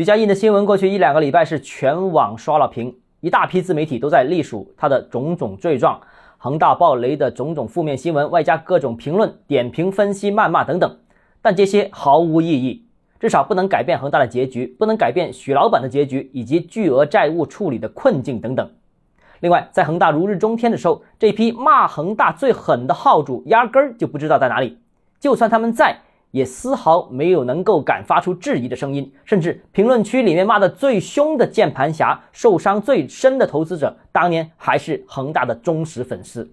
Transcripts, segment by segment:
许家印的新闻过去一两个礼拜是全网刷了屏，一大批自媒体都在隶属他的种种罪状，恒大暴雷的种种负面新闻，外加各种评论、点评、分析、谩骂等等。但这些毫无意义，至少不能改变恒大的结局，不能改变许老板的结局以及巨额债务处理的困境等等。另外，在恒大如日中天的时候，这批骂恒大最狠的号主压根儿就不知道在哪里。就算他们在，也丝毫没有能够敢发出质疑的声音。甚至评论区里面骂的最凶的键盘侠、受伤最深的投资者，当年还是恒大的忠实粉丝。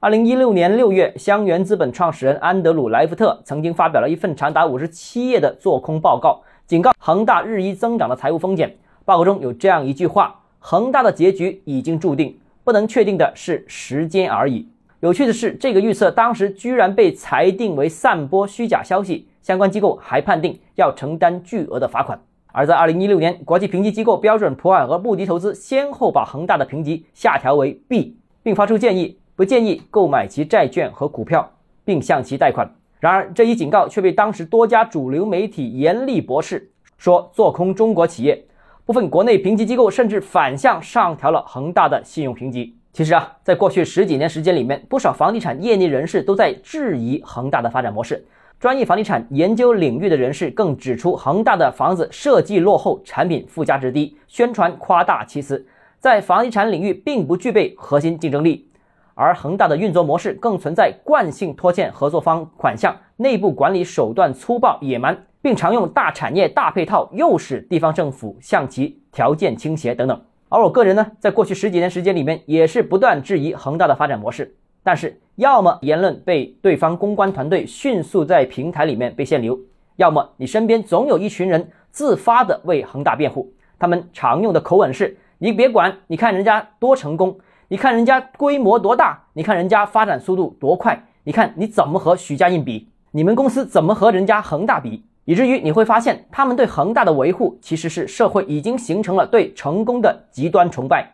二零一六年六月，香源资本创始人安德鲁·莱夫特曾经发表了一份长达五十七页的做空报告，警告恒大日益增长的财务风险。报告中有这样一句话。恒大的结局已经注定，不能确定的是时间而已。有趣的是，这个预测当时居然被裁定为散播虚假消息，相关机构还判定要承担巨额的罚款。而在2016年，国际评级机构标准普尔和穆迪投资先后把恒大的评级下调为 B，并发出建议，不建议购买其债券和股票，并向其贷款。然而，这一警告却被当时多家主流媒体严厉驳斥，说做空中国企业。部分国内评级机构甚至反向上调了恒大的信用评级。其实啊，在过去十几年时间里面，不少房地产业内人士都在质疑恒大的发展模式。专业房地产研究领域的人士更指出，恒大的房子设计落后，产品附加值低，宣传夸大其词，在房地产领域并不具备核心竞争力。而恒大的运作模式更存在惯性拖欠合作方款项，内部管理手段粗暴野蛮。并常用大产业、大配套，诱使地方政府向其条件倾斜等等。而我个人呢，在过去十几年时间里面，也是不断质疑恒大的发展模式。但是，要么言论被对方公关团队迅速在平台里面被限流，要么你身边总有一群人自发的为恒大辩护。他们常用的口吻是：“你别管，你看人家多成功，你看人家规模多大，你看人家发展速度多快，你看你怎么和许家印比？你们公司怎么和人家恒大比？”以至于你会发现，他们对恒大的维护其实是社会已经形成了对成功的极端崇拜。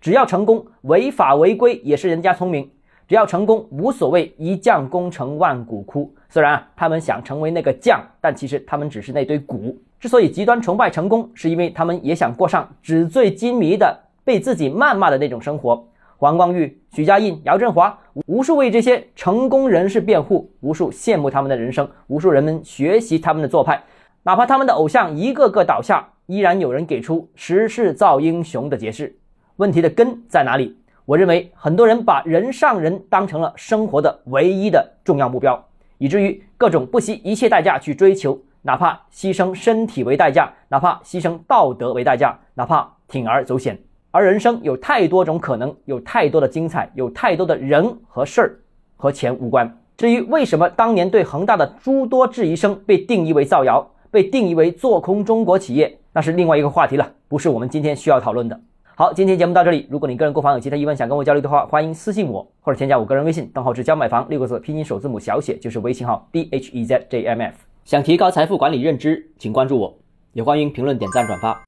只要成功，违法违规也是人家聪明；只要成功，无所谓一将功成万骨枯。虽然啊，他们想成为那个将，但其实他们只是那堆骨。之所以极端崇拜成功，是因为他们也想过上纸醉金迷的、被自己谩骂的那种生活。黄光裕、许家印、姚振华，无数为这些成功人士辩护，无数羡慕他们的人生，无数人们学习他们的做派。哪怕他们的偶像一个个倒下，依然有人给出“时势造英雄”的解释。问题的根在哪里？我认为很多人把人上人当成了生活的唯一的重要目标，以至于各种不惜一切代价去追求，哪怕牺牲身体为代价，哪怕牺牲道德为代价，哪怕铤而走险。而人生有太多种可能，有太多的精彩，有太多的人和事儿和钱无关。至于为什么当年对恒大的诸多质疑声被定义为造谣，被定义为做空中国企业，那是另外一个话题了，不是我们今天需要讨论的。好，今天节目到这里。如果你个人购房有其他疑问想跟我交流的话，欢迎私信我或者添加我个人微信，账号是教买房六个字拼音首字母小写就是微信号 d h e z j m f。想提高财富管理认知，请关注我，也欢迎评论点赞转发。